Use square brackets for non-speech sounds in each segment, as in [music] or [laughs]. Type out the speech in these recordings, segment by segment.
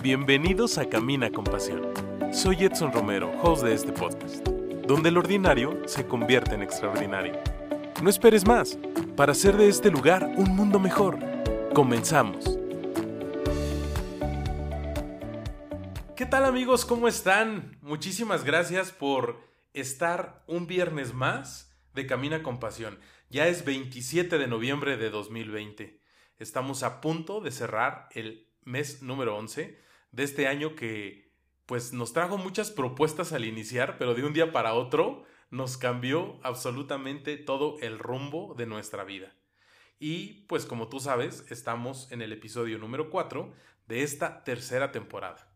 Bienvenidos a Camina con Pasión. Soy Edson Romero, host de este podcast, donde el ordinario se convierte en extraordinario. No esperes más para hacer de este lugar un mundo mejor. Comenzamos. ¿Qué tal amigos? ¿Cómo están? Muchísimas gracias por estar un viernes más de Camina con Pasión. Ya es 27 de noviembre de 2020. Estamos a punto de cerrar el mes número 11 de este año que pues nos trajo muchas propuestas al iniciar, pero de un día para otro nos cambió absolutamente todo el rumbo de nuestra vida. Y pues como tú sabes, estamos en el episodio número 4 de esta tercera temporada.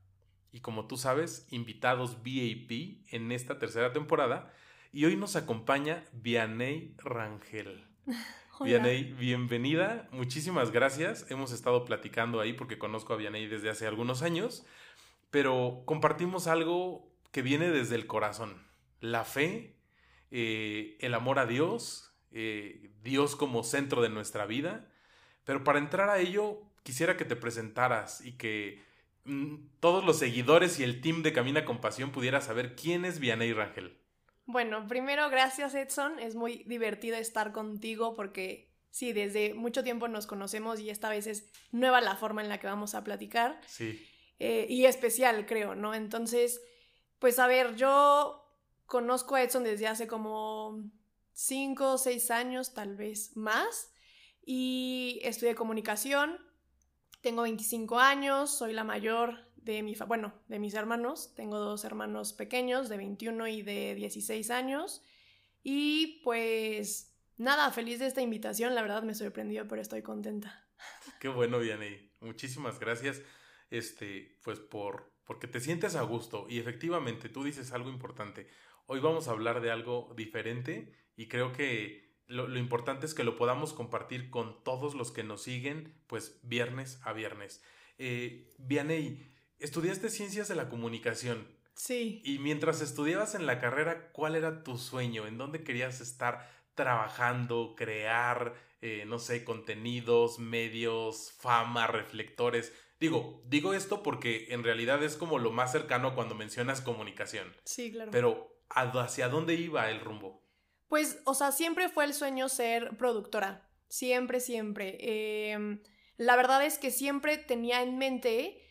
Y como tú sabes, invitados VIP en esta tercera temporada. Y hoy nos acompaña Vianey Rangel. [laughs] Vianey, bienvenida. Muchísimas gracias. Hemos estado platicando ahí porque conozco a Vianey desde hace algunos años, pero compartimos algo que viene desde el corazón. La fe, eh, el amor a Dios, eh, Dios como centro de nuestra vida. Pero para entrar a ello, quisiera que te presentaras y que mm, todos los seguidores y el team de Camina con Pasión pudiera saber quién es Vianey Rangel. Bueno, primero gracias Edson, es muy divertido estar contigo porque sí, desde mucho tiempo nos conocemos y esta vez es nueva la forma en la que vamos a platicar. Sí. Eh, y especial, creo, ¿no? Entonces, pues a ver, yo conozco a Edson desde hace como cinco o seis años, tal vez más, y estudié comunicación, tengo 25 años, soy la mayor de mi, bueno, de mis hermanos. Tengo dos hermanos pequeños de 21 y de 16 años. Y pues nada, feliz de esta invitación. La verdad me sorprendió, pero estoy contenta. [laughs] Qué bueno, Vianney. Muchísimas gracias. Este, pues por porque te sientes a gusto y efectivamente tú dices algo importante. Hoy vamos a hablar de algo diferente y creo que lo, importante es que lo podamos compartir con todos los que nos siguen, pues viernes a viernes. Eh, Vianey, estudiaste ciencias de la comunicación. Sí. Y mientras estudiabas en la carrera, ¿cuál era tu sueño? ¿En dónde querías estar trabajando, crear, eh, no sé, contenidos, medios, fama, reflectores? Digo, digo esto porque en realidad es como lo más cercano cuando mencionas comunicación. Sí, claro. Pero ¿hacia dónde iba el rumbo? Pues, o sea, siempre fue el sueño ser productora. Siempre, siempre. Eh, la verdad es que siempre tenía en mente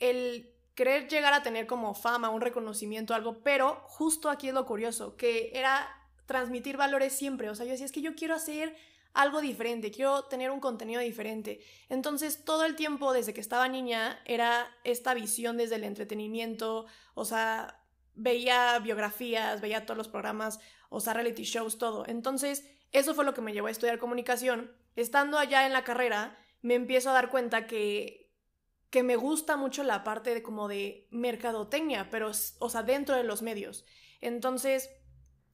el querer llegar a tener como fama, un reconocimiento, algo, pero justo aquí es lo curioso, que era transmitir valores siempre. O sea, yo decía, es que yo quiero hacer algo diferente, quiero tener un contenido diferente. Entonces, todo el tiempo desde que estaba niña era esta visión desde el entretenimiento, o sea, veía biografías, veía todos los programas, o sea, reality shows, todo. Entonces, eso fue lo que me llevó a estudiar comunicación. Estando allá en la carrera, me empiezo a dar cuenta que, que me gusta mucho la parte de como de mercadotecnia, pero, o sea, dentro de los medios. Entonces,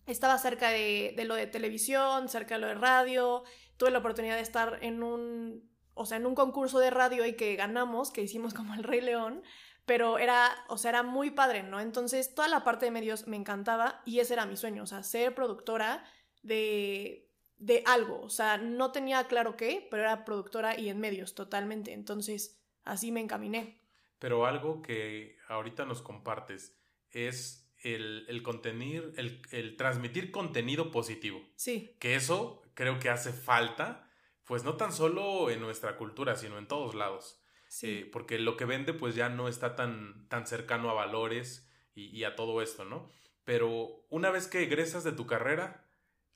estaba cerca de, lo de televisión, cerca de lo de radio, tuve la oportunidad de estar en un, o sea, en un concurso de radio y que ganamos, que hicimos [laughs] como el Rey León, pero era, o sea, era muy padre, ¿no? Entonces, toda la parte de medios me encantaba y ese era mi sueño, o sea, ser productora de, de algo, o sea, no tenía claro qué, pero era productora y en medios totalmente, entonces así me encaminé. Pero algo que ahorita nos compartes es el, el contenir, el, el, transmitir contenido positivo. Sí. Que eso creo que hace falta, pues no tan solo en nuestra cultura, sino en todos lados. Sí. Eh, porque lo que vende pues ya no está tan, tan cercano a valores y, y a todo esto, ¿no? Pero una vez que egresas de tu carrera,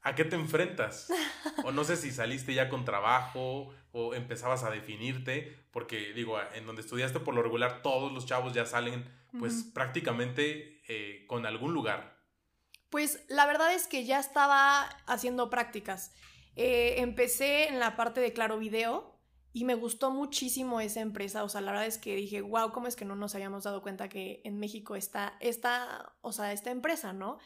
¿A qué te enfrentas? O no sé si saliste ya con trabajo o empezabas a definirte, porque digo, en donde estudiaste por lo regular todos los chavos ya salen pues uh -huh. prácticamente eh, con algún lugar. Pues la verdad es que ya estaba haciendo prácticas. Eh, empecé en la parte de Claro Video y me gustó muchísimo esa empresa. O sea, la verdad es que dije, wow, ¿cómo es que no nos habíamos dado cuenta que en México está esta, o sea, esta empresa, ¿no?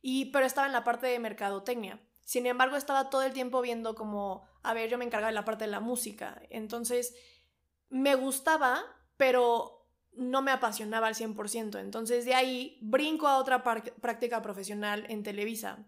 Y, pero estaba en la parte de mercadotecnia. Sin embargo, estaba todo el tiempo viendo como, a ver, yo me encargaba de la parte de la música. Entonces, me gustaba, pero no me apasionaba al 100%. Entonces, de ahí brinco a otra práctica profesional en Televisa,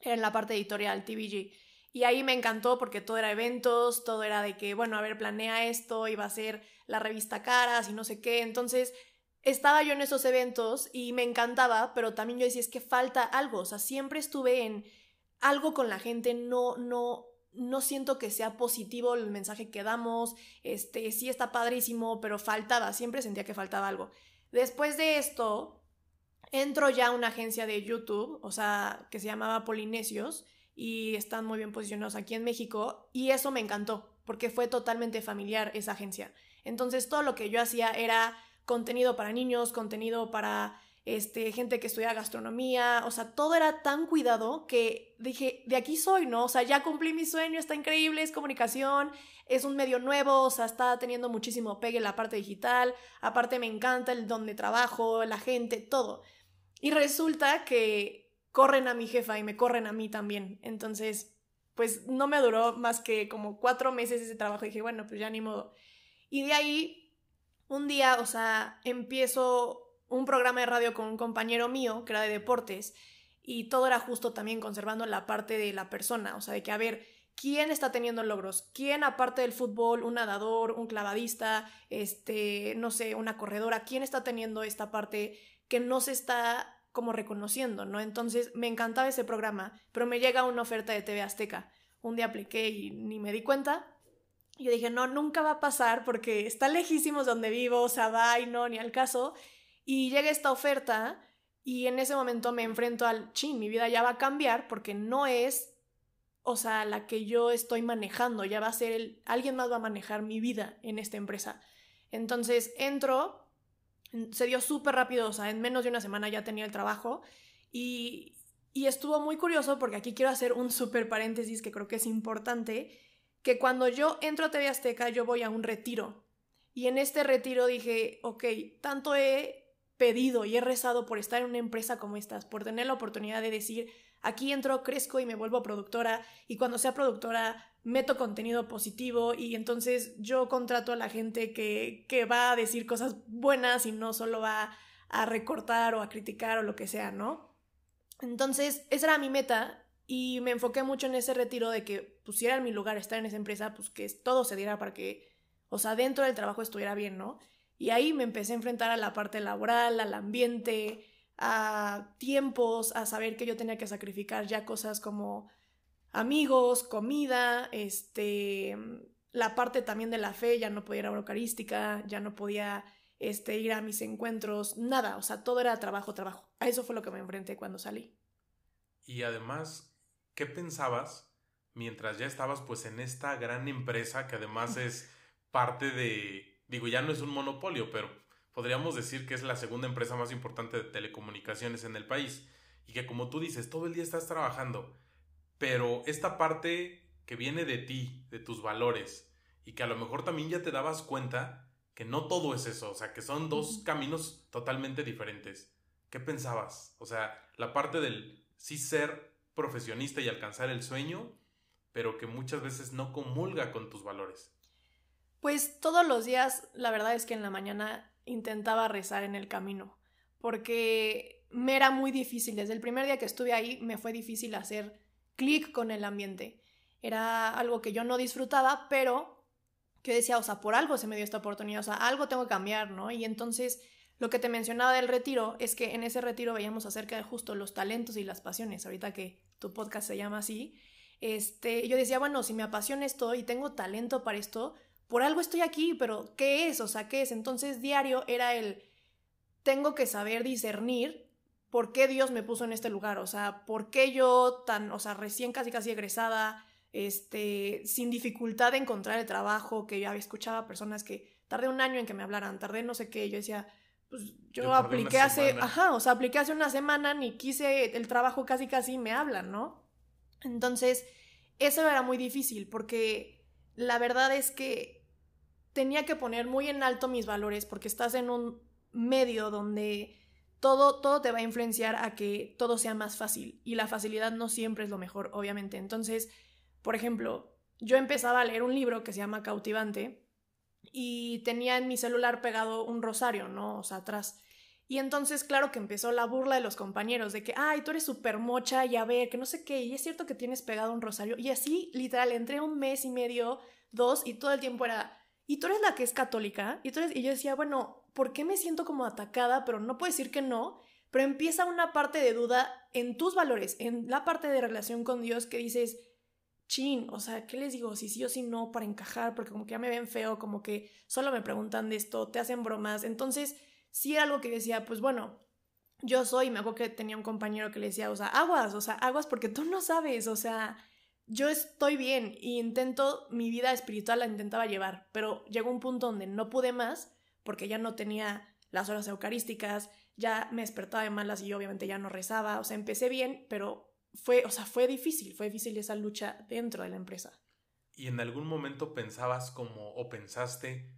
en la parte editorial, TVG. Y ahí me encantó porque todo era eventos, todo era de que, bueno, a ver, planea esto, iba a ser la revista Caras y no sé qué. Entonces, estaba yo en esos eventos y me encantaba, pero también yo decía, es que falta algo. O sea, siempre estuve en algo con la gente, no, no, no siento que sea positivo el mensaje que damos, este, sí está padrísimo, pero faltaba, siempre sentía que faltaba algo. Después de esto, entro ya a una agencia de YouTube, o sea, que se llamaba Polinesios, y están muy bien posicionados aquí en México, y eso me encantó, porque fue totalmente familiar esa agencia. Entonces todo lo que yo hacía era contenido para niños, contenido para este, gente que estudia gastronomía, o sea, todo era tan cuidado que dije, de aquí soy, ¿no? O sea, ya cumplí mi sueño, está increíble, es comunicación, es un medio nuevo, o sea, está teniendo muchísimo pegue en la parte digital, aparte me encanta el donde trabajo, la gente, todo. Y resulta que corren a mi jefa y me corren a mí también, entonces, pues no me duró más que como cuatro meses ese trabajo, dije, bueno, pues ya ni modo. Y de ahí, un día, o sea, empiezo un programa de radio con un compañero mío, que era de deportes, y todo era justo también conservando la parte de la persona, o sea, de que a ver, ¿quién está teniendo logros? ¿Quién aparte del fútbol, un nadador, un clavadista, este, no sé, una corredora, quién está teniendo esta parte que no se está como reconociendo, ¿no? Entonces me encantaba ese programa, pero me llega una oferta de TV Azteca. Un día apliqué y ni me di cuenta. Yo dije, no, nunca va a pasar porque está lejísimos donde vivo, o sea, va y no, ni al caso. Y llega esta oferta y en ese momento me enfrento al, chin, mi vida ya va a cambiar porque no es, o sea, la que yo estoy manejando, ya va a ser el, alguien más va a manejar mi vida en esta empresa. Entonces entro, se dio súper rápido, o sea, en menos de una semana ya tenía el trabajo y, y estuvo muy curioso porque aquí quiero hacer un súper paréntesis que creo que es importante, que cuando yo entro a TV Azteca yo voy a un retiro. Y en este retiro dije, ok, tanto he pedido y he rezado por estar en una empresa como estas, por tener la oportunidad de decir, aquí entro, crezco y me vuelvo productora y cuando sea productora meto contenido positivo y entonces yo contrato a la gente que, que va a decir cosas buenas y no solo va a recortar o a criticar o lo que sea, ¿no? Entonces, esa era mi meta y me enfoqué mucho en ese retiro de que pusiera en mi lugar estar en esa empresa, pues que todo se diera para que, o sea, dentro del trabajo estuviera bien, ¿no? Y ahí me empecé a enfrentar a la parte laboral, al ambiente, a tiempos, a saber que yo tenía que sacrificar ya cosas como amigos, comida, este, la parte también de la fe, ya no podía ir a Eucarística, ya no podía este, ir a mis encuentros, nada, o sea, todo era trabajo, trabajo. A eso fue lo que me enfrenté cuando salí. Y además, ¿qué pensabas mientras ya estabas pues en esta gran empresa que además es parte de digo, ya no es un monopolio, pero podríamos decir que es la segunda empresa más importante de telecomunicaciones en el país. Y que como tú dices, todo el día estás trabajando. Pero esta parte que viene de ti, de tus valores, y que a lo mejor también ya te dabas cuenta que no todo es eso, o sea, que son dos caminos totalmente diferentes. ¿Qué pensabas? O sea, la parte del sí ser profesionista y alcanzar el sueño, pero que muchas veces no comulga con tus valores. Pues todos los días, la verdad es que en la mañana intentaba rezar en el camino, porque me era muy difícil. Desde el primer día que estuve ahí me fue difícil hacer clic con el ambiente. Era algo que yo no disfrutaba, pero que decía, o sea, por algo se me dio esta oportunidad, o sea, algo tengo que cambiar, ¿no? Y entonces lo que te mencionaba del retiro es que en ese retiro veíamos acerca de justo los talentos y las pasiones, ahorita que tu podcast se llama así. Este, yo decía, bueno, si me apasiona esto y tengo talento para esto, por algo estoy aquí, pero ¿qué es? O sea, ¿qué es? Entonces diario era el, tengo que saber discernir por qué Dios me puso en este lugar, o sea, por qué yo tan, o sea, recién casi casi egresada, este, sin dificultad de encontrar el trabajo, que ya escuchaba personas que tardé un año en que me hablaran, tardé no sé qué, yo decía, pues yo, apliqué hace, ajá, o sea, apliqué hace una semana, ni quise el trabajo casi casi me hablan, ¿no? Entonces, eso era muy difícil porque la verdad es que tenía que poner muy en alto mis valores porque estás en un medio donde todo, todo te va a influenciar a que todo sea más fácil y la facilidad no siempre es lo mejor, obviamente. Entonces, por ejemplo, yo empezaba a leer un libro que se llama Cautivante y tenía en mi celular pegado un rosario, ¿no? O sea, atrás. Y entonces, claro que empezó la burla de los compañeros de que, ay, tú eres súper mocha y a ver, que no sé qué, y es cierto que tienes pegado un rosario. Y así, literal, entré un mes y medio, dos, y todo el tiempo era, y tú eres la que es católica, y, tú eres... y yo decía, bueno, ¿por qué me siento como atacada? Pero no puedo decir que no, pero empieza una parte de duda en tus valores, en la parte de relación con Dios que dices, o sea, ¿qué les digo? Si sí o si no para encajar, porque como que ya me ven feo, como que solo me preguntan de esto, te hacen bromas. Entonces, sí era algo que decía, pues bueno, yo soy, me acuerdo que tenía un compañero que le decía, o sea, aguas, o sea, aguas porque tú no sabes, o sea, yo estoy bien y intento, mi vida espiritual la intentaba llevar, pero llegó un punto donde no pude más porque ya no tenía las horas eucarísticas, ya me despertaba de malas y obviamente ya no rezaba, o sea, empecé bien, pero fue, o sea, fue difícil, fue difícil esa lucha dentro de la empresa. ¿Y en algún momento pensabas como o pensaste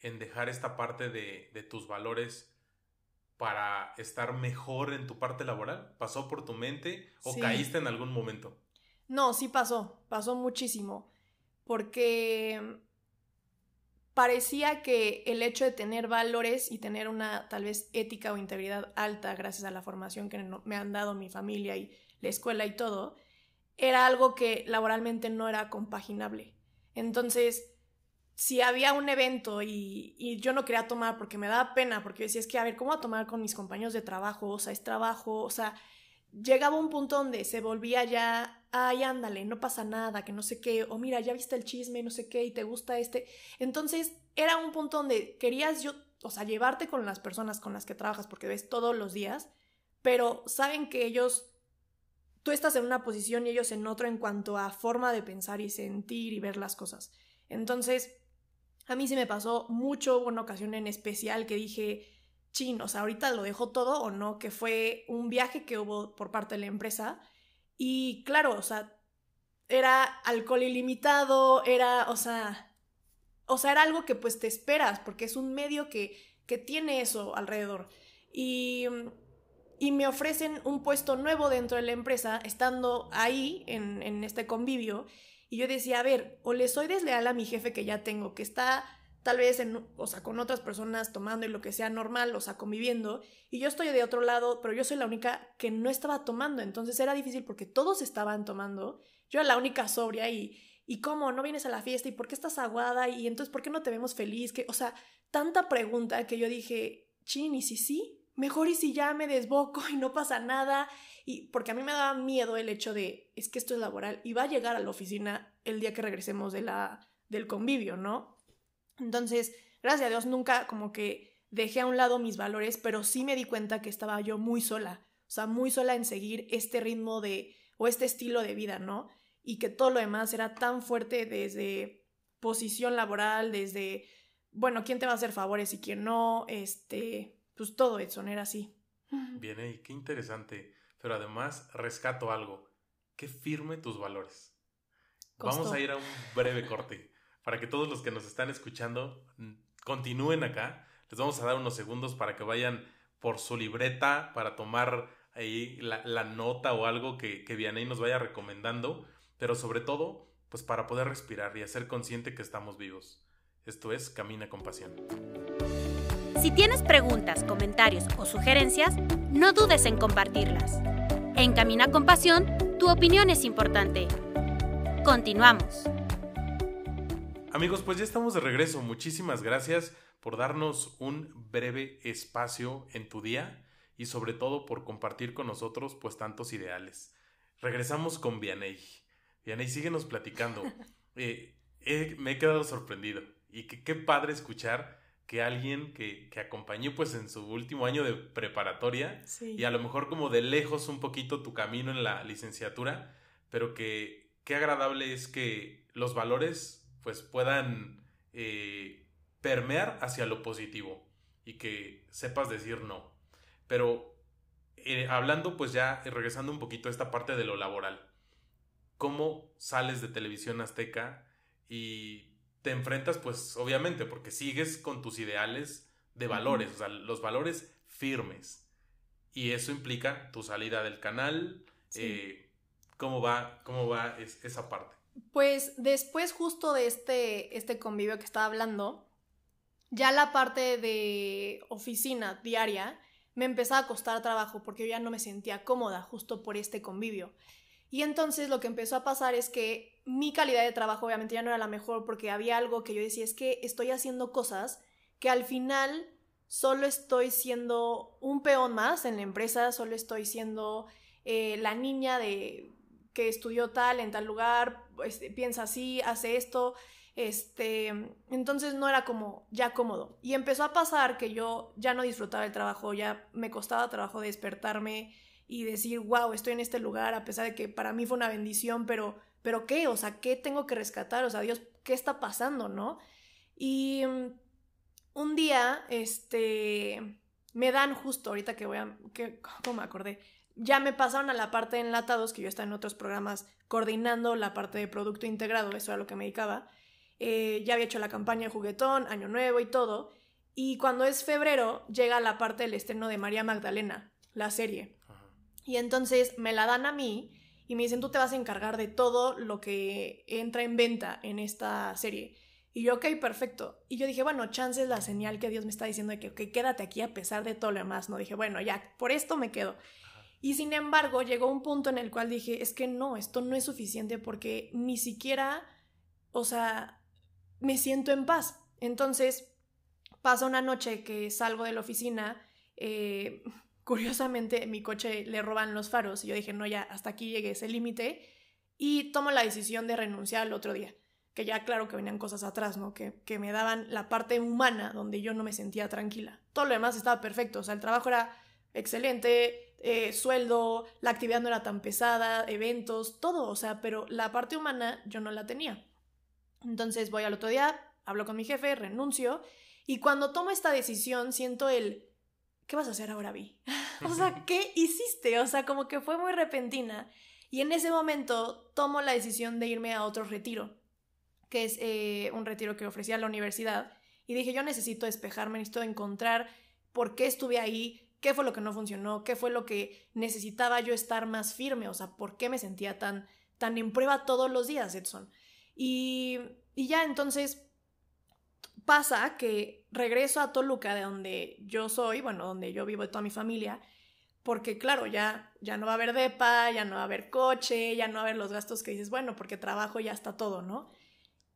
en dejar esta parte de, de tus valores para estar mejor en tu parte laboral? ¿Pasó por tu mente o caíste en algún momento? No, sí pasó, pasó muchísimo, porque parecía que el hecho de tener valores y tener una tal vez ética o integridad alta gracias a la formación que me han dado mi familia y la escuela y todo, era algo que laboralmente no era compaginable. Entonces, si había un evento y, yo no quería tomar porque me daba pena, porque decía, es que, a ver, ¿cómo voy a tomar con mis compañeros de trabajo? O sea, es trabajo, o sea, llegaba un punto donde se volvía ya, ay, ándale, no pasa nada, que no sé qué, o mira, ya viste el chisme, no sé qué, y te gusta este. Entonces, era un punto donde querías yo, o sea, llevarte con las personas con las que trabajas, porque ves todos los días, pero saben que ellos, tú estás en una posición y ellos en otro en cuanto a forma de pensar y sentir y ver las cosas. Entonces, a mí se me pasó mucho, una ocasión en especial que dije, chin, o sea, ahorita lo dejo todo o no, que fue un viaje que hubo por parte de la empresa. Y claro, o sea, era alcohol ilimitado, era, o sea, o sea, era algo que pues te esperas, porque es un medio que, que tiene eso alrededor. Y, y me ofrecen un puesto nuevo dentro de la empresa, estando ahí en, este convivio, y yo decía, a ver, o le soy desleal a mi jefe que ya tengo, que está tal vez en, o sea, con otras personas tomando y lo que sea normal, o sea, conviviendo, y yo estoy de otro lado, pero yo soy la única que no estaba tomando, entonces era difícil porque todos estaban tomando, yo era la única sobria y, y cómo no vienes a la fiesta y por qué estás aguada y entonces por qué no te vemos feliz, que, o sea, tanta pregunta que yo dije, chin, ¿y si sí? Mejor y si ya me desboco [laughs] y no pasa nada y porque a mí me daba miedo el hecho de, es que esto es laboral y va a llegar a la oficina el día que regresemos de la, del convivio, ¿no? Entonces, gracias a Dios nunca como que dejé a un lado mis valores, pero sí me di cuenta que estaba yo muy sola, o sea, muy sola en seguir este ritmo de, o este estilo de vida, ¿no? Y que todo lo demás era tan fuerte desde posición laboral, desde, bueno, quién te va a hacer favores y quién no, este, pues todo eso, era así. Bien, y qué interesante pero además rescato algo, que firme tus valores. Vamos a ir a un breve corte para que todos los que nos están escuchando mm, continúen acá. Les vamos a dar unos segundos para que vayan por su libreta para tomar ahí la, nota o algo que, que Vianey nos vaya recomendando, pero sobre todo, pues para poder respirar y hacer consciente que estamos vivos. Esto es Camina con Pasión. Si tienes preguntas, comentarios o sugerencias, no dudes en compartirlas. En Camina con Pasión, tu opinión es importante. Continuamos. Amigos, pues ya estamos de regreso. Muchísimas gracias por darnos un breve espacio en tu día y sobre todo por compartir con nosotros pues tantos ideales. Regresamos con Vianey. Vianey, síguenos platicando. [laughs] Eh, me he quedado sorprendido y qué padre escuchar que alguien que, que, acompañó pues en su último año de preparatoria y a lo mejor como de lejos un poquito tu camino en la licenciatura, pero que qué agradable es que los valores pues puedan eh, permear hacia lo positivo y que sepas decir no. Pero eh, hablando pues ya, regresando un poquito a esta parte de lo laboral, ¿cómo sales de televisión azteca y te enfrentas, pues obviamente, porque sigues con tus ideales de valores, o sea, los valores firmes. Y eso implica tu salida del canal. Eh, ¿Cómo va, cómo va esa parte? Pues después justo de este, este convivio que estaba hablando, ya la parte de oficina diaria me empezaba a costar trabajo porque yo ya no me sentía cómoda justo por este convivio. Y entonces lo que empezó a pasar es que mi calidad de trabajo obviamente ya no era la mejor porque había algo que yo decía, es que estoy haciendo cosas que al final solo estoy siendo un peón más en la empresa, solo estoy siendo eh, la niña de que estudió tal en tal lugar, pues, piensa así, hace esto, este, entonces no era como ya cómodo. Y empezó a pasar que yo ya no disfrutaba el trabajo, ya me costaba trabajo despertarme y decir, wow, estoy en este lugar, a pesar de que para mí fue una bendición, pero, pero ¿qué? O sea, ¿qué tengo que rescatar? O sea, Dios, ¿qué está pasando, no? Y mm, un día, este, me dan justo ahorita que voy a, que, ¿cómo me acordé? Ya me pasaron a la parte de enlatados, que yo estaba en otros programas coordinando la parte de producto integrado, eso era lo que me dedicaba. Eh, ya había hecho la campaña de juguetón, Año Nuevo y todo. Y cuando es febrero, llega la parte del estreno de María Magdalena, la serie. Y entonces me la dan a mí y me dicen, tú te vas a encargar de todo lo que entra en venta en esta serie. Y yo, ok, perfecto. Y yo dije, bueno, chance es la señal que Dios me está diciendo de que, ok, quédate aquí a pesar de todo lo demás. No dije, bueno, ya, por esto me quedo. Y sin embargo, llegó un punto en el cual dije, es que no, esto no es suficiente porque ni siquiera, o sea, me siento en paz. Entonces, pasa una noche que salgo de la oficina, eh, curiosamente mi coche le roban los faros y yo dije, no, ya, hasta aquí llegué ese límite y tomo la decisión de renunciar al otro día, que ya claro que venían cosas atrás, ¿no? Que, que me daban la parte humana donde yo no me sentía tranquila. Todo lo demás estaba perfecto, o sea, el trabajo era excelente, eh, sueldo, la actividad no era tan pesada, eventos, todo, o sea, pero la parte humana yo no la tenía. Entonces voy al otro día, hablo con mi jefe, renuncio y cuando tomo esta decisión siento el, ¿qué vas a hacer ahora, Vi? [laughs] o sea, ¿qué hiciste? O sea, como que fue muy repentina. Y en ese momento tomo la decisión de irme a otro retiro, que es eh, un retiro que ofrecía la universidad. Y dije, yo necesito despejarme, necesito encontrar por qué estuve ahí, qué fue lo que no funcionó, qué fue lo que necesitaba yo estar más firme, o sea, por qué me sentía tan, tan en prueba todos los días, Edson. Y, ya entonces pasa que regreso a Toluca, de donde yo soy, bueno, donde yo vivo y toda mi familia, porque claro, ya, ya no va a haber depa, ya no va a haber coche, ya no va a haber los gastos que dices, bueno, porque trabajo ya está todo, ¿no?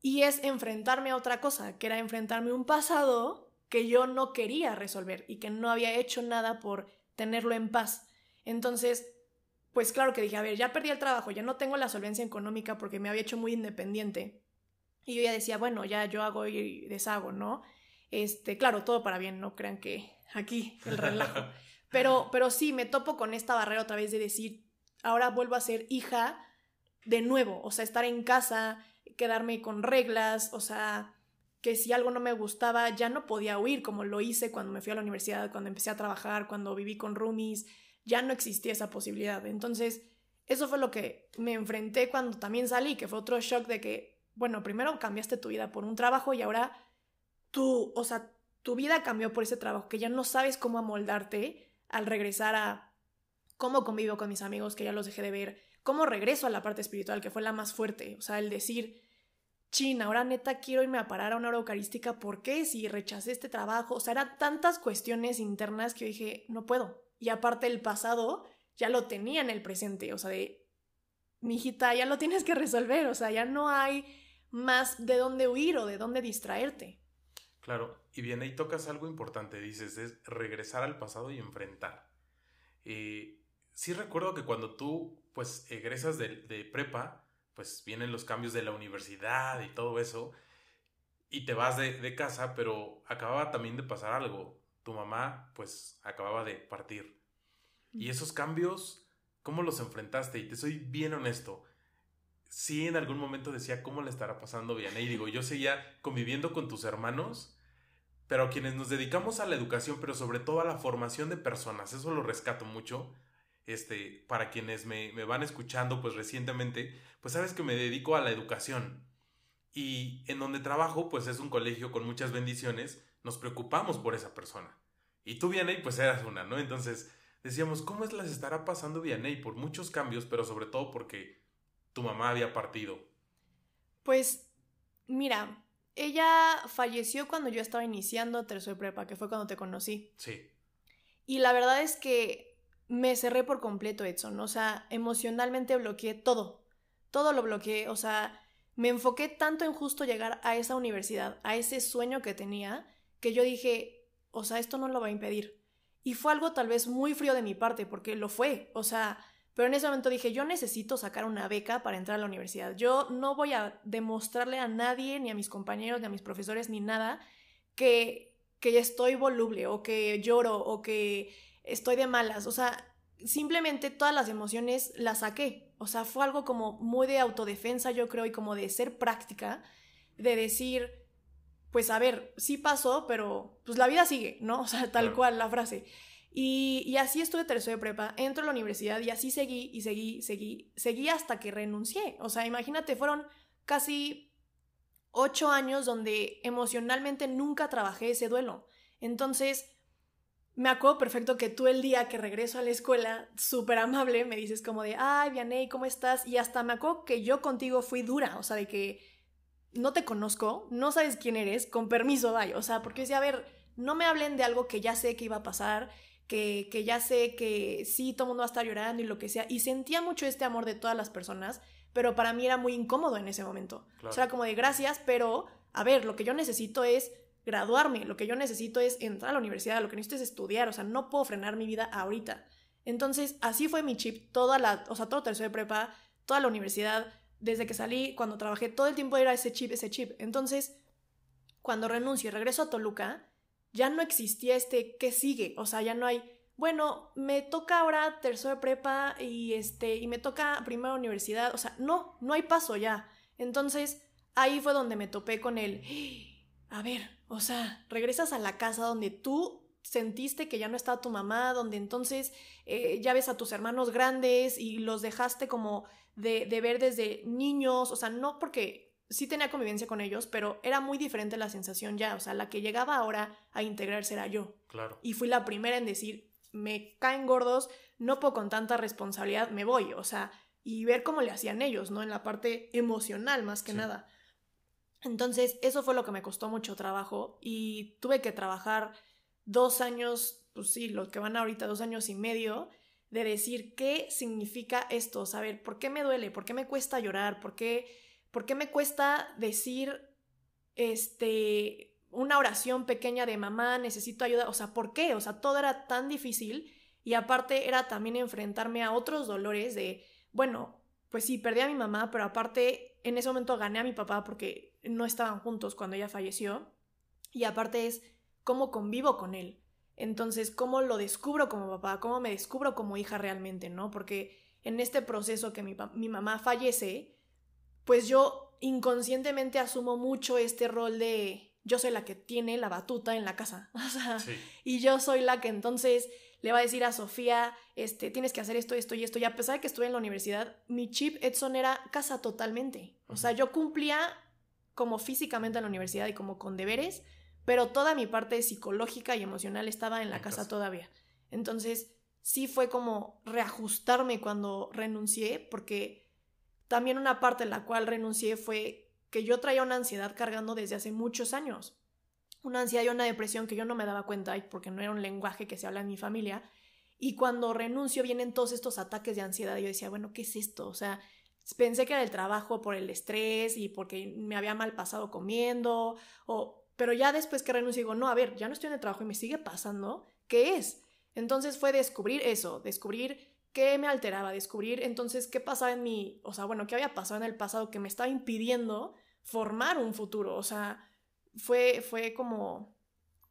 Y es enfrentarme a otra cosa, que era enfrentarme a un pasado que yo no quería resolver y que no había hecho nada por tenerlo en paz. Entonces, pues claro que dije, a ver, ya perdí el trabajo, ya no tengo la solvencia económica porque me había hecho muy independiente. Y yo ya decía, bueno, ya yo hago y deshago, ¿no? Este, claro, todo para bien, no crean que aquí el relajo. [laughs] Pero, pero sí, me topo con esta barrera otra vez de decir, ahora vuelvo a ser hija de nuevo, o sea, estar en casa, quedarme con reglas, o sea, que si algo no me gustaba ya no podía huir como lo hice cuando me fui a la universidad, cuando empecé a trabajar, cuando viví con roomies, ya no existía esa posibilidad. Entonces, eso fue lo que me enfrenté cuando también salí, que fue otro shock de que, bueno, primero cambiaste tu vida por un trabajo y ahora tú, o sea, tu vida cambió por ese trabajo, que ya no sabes cómo amoldarte al regresar a cómo convivo con mis amigos, que ya los dejé de ver, cómo regreso a la parte espiritual, que fue la más fuerte, o sea, el decir, chin, ahora neta quiero irme a parar a una hora eucarística, ¿por qué? Si rechacé este trabajo, o sea, eran tantas cuestiones internas que yo dije, no puedo, y aparte el pasado ya lo tenía en el presente, o sea, de, mi hijita, ya lo tienes que resolver, o sea, ya no hay más de dónde huir o de dónde distraerte. Claro, y bien, ahí tocas algo importante, dices, es regresar al pasado y enfrentar. Eh, sí recuerdo que cuando tú, pues, egresas de, de prepa, pues vienen los cambios de la universidad y todo eso, y te vas de, de, casa, pero acababa también de pasar algo tu mamá pues acababa de partir. Y esos cambios, ¿cómo los enfrentaste? Y te soy bien honesto. Sí, en algún momento decía, ¿cómo le estará pasando bien? Y digo, yo seguía conviviendo con tus hermanos, pero quienes nos dedicamos a la educación, pero sobre todo a la formación de personas, eso lo rescato mucho. Este, para quienes me, me van escuchando, pues recientemente, pues sabes que me dedico a la educación. Y en donde trabajo, pues es un colegio con muchas bendiciones, nos preocupamos por esa persona. Y tú, Vianey, pues eras una, ¿no? Entonces decíamos, ¿cómo es las estará pasando Vianey? Por muchos cambios, pero sobre todo porque tu mamá había partido. Pues, mira, ella falleció cuando yo estaba iniciando tercero prepa, que fue cuando te conocí. Sí. Y la verdad es que me cerré por completo, Edson. O sea, emocionalmente bloqueé todo. Todo lo bloqueé. O sea, me enfoqué tanto en justo llegar a esa universidad, a ese sueño que tenía, que yo dije, o sea, esto no lo va a impedir. Y fue algo tal vez muy frío de mi parte, porque lo fue. O sea, pero en ese momento dije, yo necesito sacar una beca para entrar a la universidad. Yo no voy a demostrarle a nadie, ni a mis compañeros, ni a mis profesores, ni nada, que, que estoy voluble, o que lloro, o que estoy de malas. O sea, simplemente todas las emociones las saqué. O sea, fue algo como muy de autodefensa, yo creo, y como de ser práctica, de decir, pues a ver, sí pasó, pero pues la vida sigue, ¿no? [laughs] O sea, tal cual la frase. Y, así estuve tercero de prepa, entro a la universidad y así seguí y seguí, seguí, seguí hasta que renuncié. O sea, imagínate, fueron casi ocho años donde emocionalmente nunca trabajé ese duelo. Entonces, me acuerdo perfecto que tú el día que regreso a la escuela, súper amable, me dices como de, ay, Vianey, ¿cómo estás? Y hasta me acuerdo que yo contigo fui dura, o sea, de que no te conozco, no sabes quién eres, con permiso, vaya. O sea, porque decía, a ver, no me hablen de algo que ya sé que iba a pasar que, que ya sé que sí, todo el mundo va a estar llorando y lo que sea. Y sentía mucho este amor de todas las personas, pero para mí era muy incómodo en ese momento. O sea, como de gracias, pero a ver, lo que yo necesito es graduarme, lo que yo necesito es entrar a la universidad, lo que necesito es estudiar, o sea, no puedo frenar mi vida ahorita. Entonces, así fue mi chip, toda la, o sea, todo tercero de prepa, toda la universidad, desde que salí, cuando trabajé, todo el tiempo era ese chip, ese chip. Entonces, cuando renuncio y regreso a Toluca, ya no existía este qué sigue, o sea, ya no hay, bueno, me toca ahora tercero de prepa y este y me toca primera universidad, o sea, no, no hay paso ya. Entonces, ahí fue donde me topé con él. A ver, o sea, regresas a la casa donde tú sentiste que ya no estaba tu mamá, donde entonces eh, ya ves a tus hermanos grandes y los dejaste como de, de ver desde niños, o sea, no porque sí tenía convivencia con ellos, pero era muy diferente la sensación ya. O sea, la que llegaba ahora a integrarse era yo. Claro. Y fui la primera en decir, me caen gordos, no puedo con tanta responsabilidad, me voy. O sea, y ver cómo le hacían ellos, ¿no? En la parte emocional más que nada. Entonces, eso fue lo que me costó mucho trabajo y tuve que trabajar dos años, pues sí, los que van ahorita, dos años y medio, de decir qué significa esto, saber por qué me duele, por qué me cuesta llorar, por qué ¿Por qué me cuesta decir este una oración pequeña de mamá, necesito ayuda? O sea, ¿por qué? O sea, todo era tan difícil y aparte era también enfrentarme a otros dolores de, bueno, pues sí, perdí a mi mamá, pero aparte en ese momento gané a mi papá porque no estaban juntos cuando ella falleció y aparte es cómo convivo con él. Entonces, ¿cómo lo descubro como papá? ¿Cómo me descubro como hija realmente? ¿No? Porque en este proceso que mi, mi mamá fallece, pues yo inconscientemente asumo mucho este rol de yo soy la que tiene la batuta en la casa. [laughs] O sea, y yo soy la que entonces le va a decir a Sofía, este, tienes que hacer esto, esto y esto. Y a pesar de que estuve en la universidad, mi chip Edson era casa totalmente. O sea, yo cumplía como físicamente en la universidad y como con deberes, pero toda mi parte psicológica y emocional estaba en la casa todavía. Entonces, sí fue como reajustarme cuando renuncié, porque también una parte en la cual renuncié fue que yo traía una ansiedad cargando desde hace muchos años. Una ansiedad y una depresión que yo no me daba cuenta porque no era un lenguaje que se habla en mi familia. Y cuando renuncio vienen todos estos ataques de ansiedad y yo decía, bueno, ¿qué es esto? O sea, pensé que era el trabajo por el estrés y porque me había mal pasado comiendo, o, pero ya después que renuncio digo, no, a ver, ya no estoy en el trabajo y me sigue pasando, ¿qué es? Entonces fue descubrir eso, descubrir qué me alteraba, descubrir entonces qué pasaba en mi, o sea, bueno, qué había pasado en el pasado que me estaba impidiendo formar un futuro, o sea, fue, fue como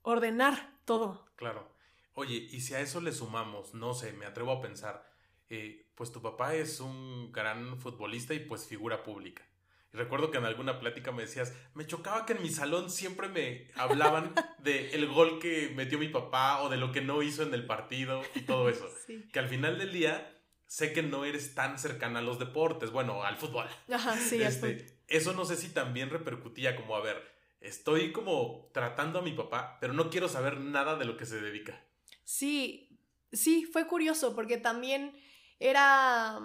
ordenar todo. Claro. Oye, y si a eso le sumamos, no sé, me atrevo a pensar, eh, pues tu papá es un gran futbolista y pues figura pública. Recuerdo que en alguna plática me decías, me chocaba que en mi salón siempre me hablaban de el gol que metió mi papá o de lo que no hizo en el partido y todo [laughs] eso. Que al final del día sé que no eres tan cercana a los deportes, bueno, al fútbol. Ajá, sí, este, Eso no sé si también repercutía como, a ver, estoy como tratando a mi papá, pero no quiero saber nada de lo que se dedica. Sí, sí, fue curioso porque también era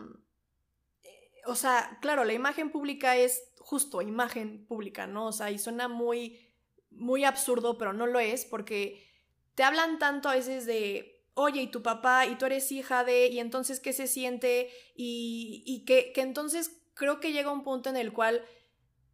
o sea, claro, la imagen pública es justo imagen pública, ¿no? O sea, y suena muy, muy absurdo, pero no lo es, porque te hablan tanto a veces de oye, y tu papá, y tú eres hija de, y entonces qué se siente, y, y que, que entonces creo que llega un punto en el cual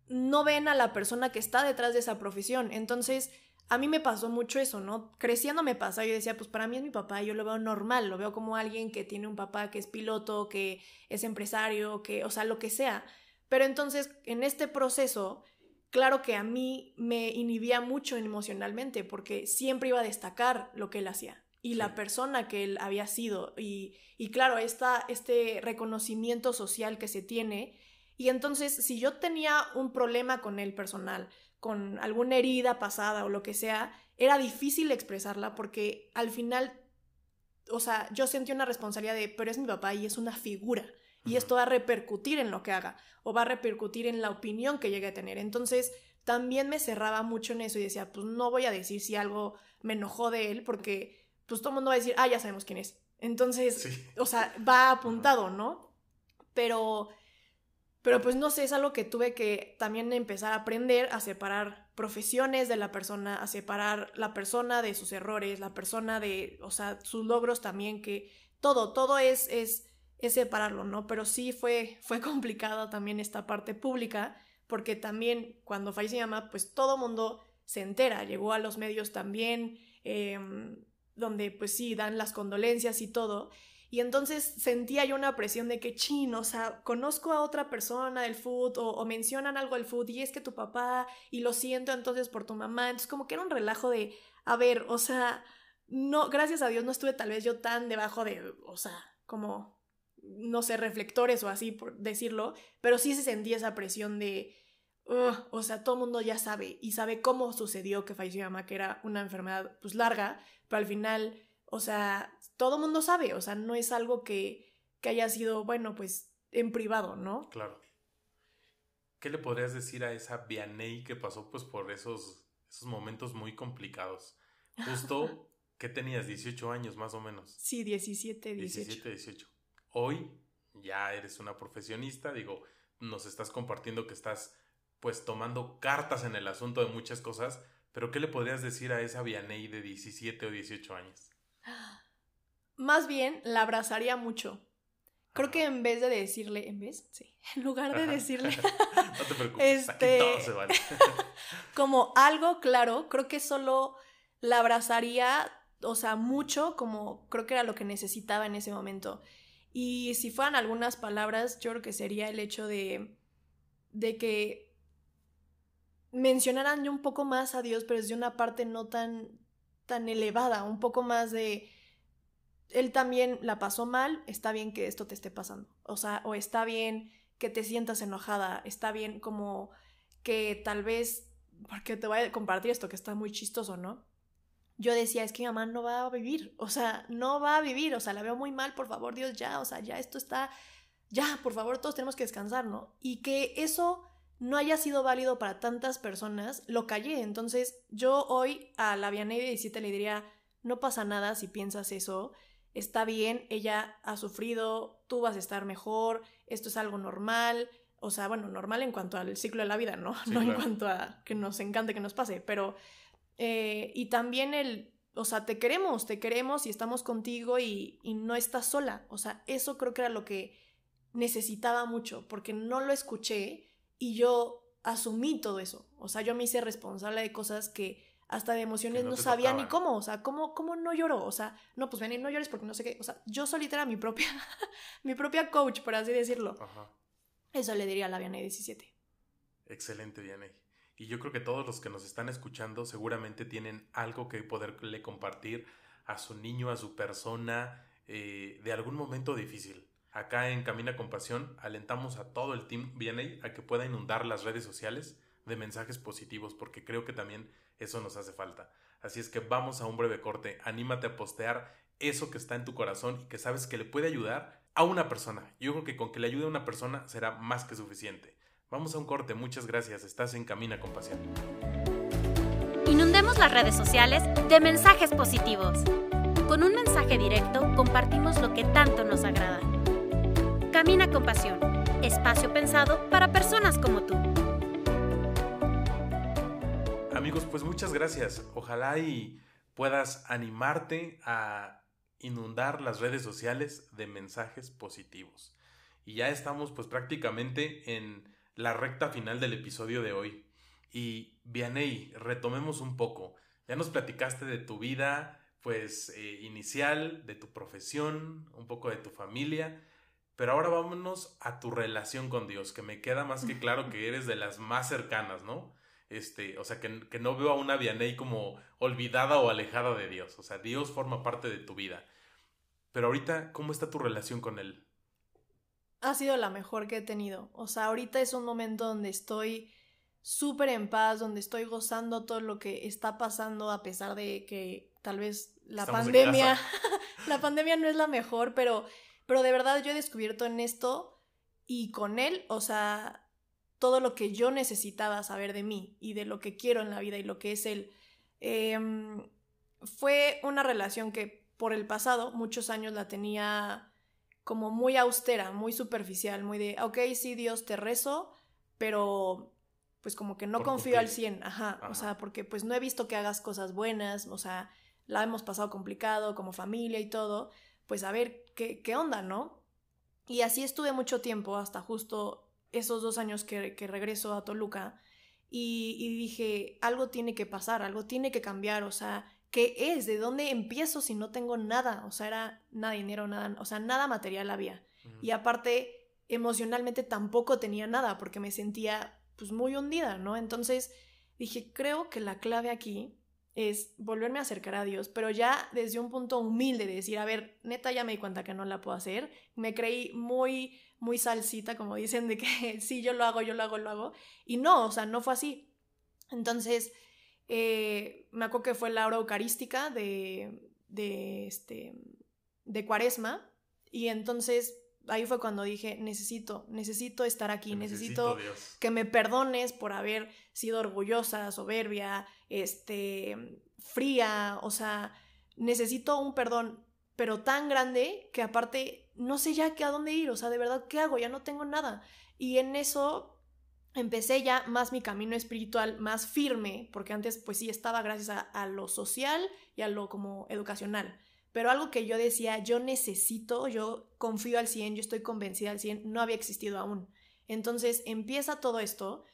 no ven a la persona que está detrás de esa profesión. Entonces, a mí me pasó mucho eso, ¿no? Creciendo me pasa, yo decía, pues para mí es mi papá, yo lo veo normal, lo veo como alguien que tiene un papá que es piloto, que es empresario, que, o sea, lo que sea. Pero entonces, en este proceso, claro que a mí me inhibía mucho emocionalmente, porque siempre iba a destacar lo que él hacía y la persona que él había sido. Y, y claro, esta, este reconocimiento social que se tiene. Y entonces, si yo tenía un problema con él personal, con alguna herida pasada o lo que sea, era difícil expresarla porque al final, o sea, yo sentí una responsabilidad de, pero es mi papá y es una figura. Y esto va a repercutir en lo que haga o va a repercutir en la opinión que llegue a tener. Entonces, también me cerraba mucho en eso y decía, pues no voy a decir si algo me enojó de él porque pues todo el mundo va a decir, ah, ya sabemos quién es. Entonces, o sea, va apuntado, ¿no? Pero, pero pues no sé, es algo que tuve que también empezar a aprender a separar profesiones de la persona, a separar la persona de sus errores, la persona de, o sea, sus logros también, que todo, todo es, es, es separarlo, ¿no? Pero sí fue, fue [laughs] complicada también esta parte pública, porque también cuando fallece mi pues todo mundo se entera, llegó a los medios también, eh, donde pues sí, dan las condolencias y todo. Y entonces sentía yo una presión de que, chin, o sea, conozco a otra persona del food o, mencionan algo del food y es que tu papá y lo siento entonces por tu mamá. Entonces como que era un relajo de, a ver, o sea, no, gracias a Dios no estuve tal vez yo tan debajo de, o sea, como, no sé, reflectores o así por decirlo, pero sí se sentía esa presión de, o sea, todo el mundo ya sabe y sabe cómo sucedió que falleció mi mamá, que era una enfermedad pues larga, pero al final, o sea, todo el mundo sabe, o sea, no es algo que, que haya sido, bueno, pues en privado, ¿no? Claro. ¿Qué le podrías decir a esa Vianey que pasó pues por esos, esos momentos muy complicados? Justo, [laughs] ¿qué tenías? 18 años más o menos. Sí, 17, 18. 17, 18. Hoy ya eres una profesionista, digo, nos estás compartiendo que estás pues tomando cartas en el asunto de muchas cosas, pero ¿qué le podrías decir a esa Vianey de 17 o 18 años? Más bien, la abrazaría mucho. Creo que en vez de decirle, en vez, sí, [laughs] en lugar de decirle, [laughs] no te preocupes, aquí [laughs] este, todo se vale. como algo claro, creo que solo la abrazaría, o sea, mucho, como creo que era lo que necesitaba en ese momento. Y si fueran algunas palabras, yo creo que sería el hecho de, de que mencionaran yo un poco más a Dios, pero desde una parte no tan, tan elevada, un poco más de, él también la pasó mal, está bien que esto te esté pasando, o sea, o está bien que te sientas enojada, está bien como que tal vez, porque te voy a compartir esto que está muy chistoso, ¿no? Yo decía, es que mi mamá no va a vivir, o sea, no va a vivir, o sea, la veo muy mal, por favor, Dios, ya, o sea, ya esto está, ya, por favor, todos tenemos que descansar, ¿no? Y que eso no haya sido válido para tantas personas, lo callé. Entonces, yo hoy a la Vianey de 17 le diría, no pasa nada si piensas eso, está bien, ella ha sufrido, tú vas a estar mejor, esto es algo normal, o sea, bueno, normal en cuanto al ciclo de la vida, ¿no? [laughs] no en cuanto a que nos encante que nos pase, pero... Eh, y también el, o sea, te queremos, te queremos y estamos contigo y, y no estás sola. O sea, eso creo que era lo que necesitaba mucho, porque no lo escuché y yo asumí todo eso. O sea, yo me hice responsable de cosas que hasta de emociones no, sabía ni cómo. O sea, ¿cómo, ¿cómo no lloro? O sea, no, pues ven no llores porque no sé qué. O sea, yo solita era mi propia, [laughs] mi propia coach, por así decirlo. Eso le diría a la Vianey 17. Excelente, Vianey. Y yo creo que todos los que nos están escuchando seguramente tienen algo que poderle compartir a su niño, a su persona, eh, de algún momento difícil. Acá en Camina con Pasión alentamos a todo el team VNA a que pueda inundar las redes sociales de mensajes positivos porque creo que también eso nos hace falta. Así es que vamos a un breve corte, anímate a postear eso que está en tu corazón y que sabes que le puede ayudar a una persona. Yo creo que con que le ayude a una persona será más que suficiente. Vamos a un corte, muchas gracias, estás en Camina con Pasión. Inundemos las redes sociales de mensajes positivos. Con un mensaje directo compartimos lo que tanto nos agrada. Camina con pasión, espacio pensado para personas como tú. Amigos, pues muchas gracias. Ojalá y puedas animarte a inundar las redes sociales de mensajes positivos. Y ya estamos pues prácticamente en la recta final del episodio de hoy. Y Vianey, retomemos un poco. Ya nos platicaste de tu vida, pues eh, inicial, de tu profesión, un poco de tu familia, pero ahora vámonos a tu relación con Dios, que me queda más que claro [laughs] que eres de las más cercanas, ¿no? Este, o sea, que, que no veo a una Vianey como olvidada o alejada de Dios. O sea, Dios forma parte de tu vida. Pero ahorita, ¿cómo está tu relación con Él? Ha sido la mejor que he tenido. O sea, ahorita es un momento donde estoy súper en paz, donde estoy gozando todo lo que está pasando, a pesar de que tal vez la pandemia, [laughs] la pandemia no es la mejor, pero, pero de verdad yo he descubierto en esto y con él, o sea, todo lo que yo necesitaba saber de mí y de lo que quiero en la vida y lo que es él. Em, fue una relación que por el pasado, muchos años la tenía como muy austera, muy superficial, muy de, ok, sí, Dios, te rezo, pero pues como que no confío al 100, ajá, o sea, porque pues no he visto que hagas cosas buenas, o sea, la hemos pasado complicado como familia y todo, pues a ver qué, qué onda, ¿no? Y así estuve mucho tiempo, hasta justo esos dos años que, que regreso a Toluca, y, y, dije, algo tiene que pasar, algo tiene que cambiar, o sea, ¿qué es? ¿De dónde empiezo si no tengo nada? O sea, era nada dinero, nada, o sea, nada material había. Y aparte, emocionalmente tampoco tenía nada, porque me sentía pues muy hundida, ¿no? Entonces dije, creo que la clave aquí es volverme a acercar a Dios, pero ya desde un punto humilde de decir, a ver, neta ya me di cuenta que no la puedo hacer, me creí muy, muy salsita, como dicen, de que [laughs] sí, yo lo hago, yo lo hago, lo hago, y no, o sea, no fue así. Entonces, eh, me acuerdo que fue la hora eucarística de, de, este, de cuaresma, y entonces ahí fue cuando dije, necesito, necesito estar aquí, necesito, que me perdones por haber sido orgullosa, soberbia, este, fría, o sea, necesito un perdón, pero tan grande que aparte no sé ya qué a dónde ir, o sea, de verdad, ¿qué hago? Ya no tengo nada. Y en eso empecé ya más mi camino espiritual, más firme, porque antes pues sí estaba gracias a, a lo social y a lo como educacional pero algo que yo decía, yo necesito, yo confío al 100, yo estoy convencida al 100, no había existido aún. Entonces empieza todo esto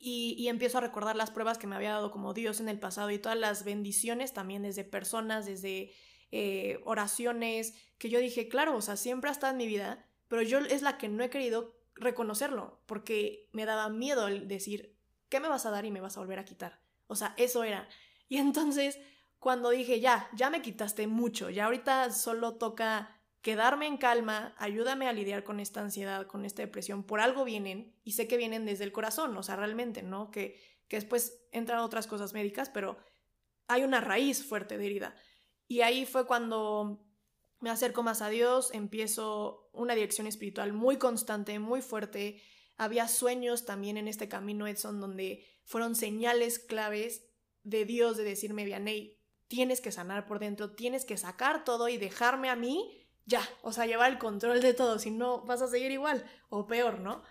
y, empiezo a recordar las pruebas que me había dado como Dios en el pasado y todas las bendiciones también desde personas, desde eh, oraciones, que yo dije, claro, o sea, siempre ha estado en mi vida, pero yo es la que no he querido reconocerlo, porque me daba miedo el decir, ¿qué me vas a dar y me vas a volver a quitar? O sea, eso era. Y entonces cuando dije, ya, ya me quitaste mucho, ya ahorita solo toca quedarme en calma, ayúdame a lidiar con esta ansiedad, con esta depresión, por algo vienen y sé que vienen desde el corazón, o sea, realmente, ¿no? Que, que después entran otras cosas médicas, pero hay una raíz fuerte de herida. Y ahí fue cuando me acerco más a Dios, empiezo una dirección espiritual muy constante, muy fuerte. Había sueños también en este camino, Edson, donde fueron señales claves de Dios de decirme, Vianey, tienes que sanar por dentro, tienes que sacar todo y dejarme a mí ya, o sea, llevar el control de todo, si no vas a seguir igual o peor, ¿no?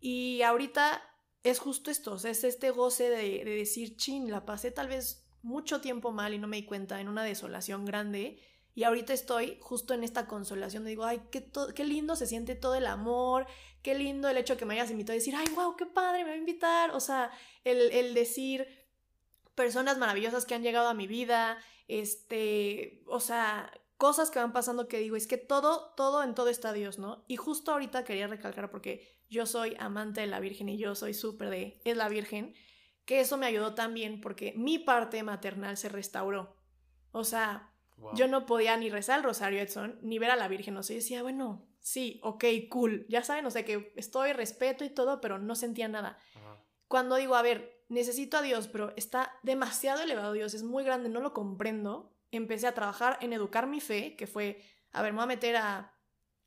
Y ahorita es justo esto, es este goce de, decir, chin, la pasé tal vez mucho tiempo mal y no me di cuenta, en una desolación grande, y ahorita estoy justo en esta consolación, digo, ay, qué, lindo se siente todo el amor, qué lindo el hecho que me hayas invitado a decir, ay, wow, qué padre, me va a invitar, o sea, el decir, personas maravillosas que han llegado a mi vida, este, o sea, cosas que van pasando que digo, es que todo, todo en todo está Dios, ¿no? Y justo ahorita quería recalcar porque yo soy amante de la Virgen y yo soy súper de, es la Virgen, que eso me ayudó también porque mi parte maternal se restauró. O sea, yo no podía ni rezar el rosario Edson, ni ver a la Virgen, o sea, yo decía, bueno, sí, ok, cool, ya saben, o sea, que estoy, respeto y todo, pero no sentía nada. Cuando digo, a ver, necesito a Dios, pero está demasiado elevado Dios, es muy grande, no lo comprendo. Empecé a trabajar en educar mi fe, que fue, a ver, me voy a meter a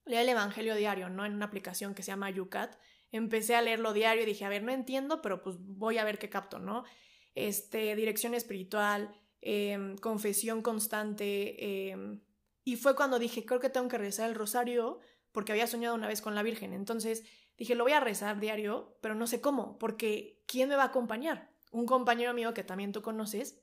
leer el Evangelio diario, ¿no? En una aplicación que se llama Yucat. Empecé a leerlo diario y dije, a ver, no entiendo, pero pues voy a ver qué capto, ¿no? Este, dirección espiritual, em, confesión constante. Em, y fue cuando dije, creo que tengo que rezar el rosario porque había soñado una vez con la Virgen. Entonces dije, lo voy a rezar diario, pero no sé cómo, porque ¿quién me va a acompañar? Un compañero mío que también tú conoces,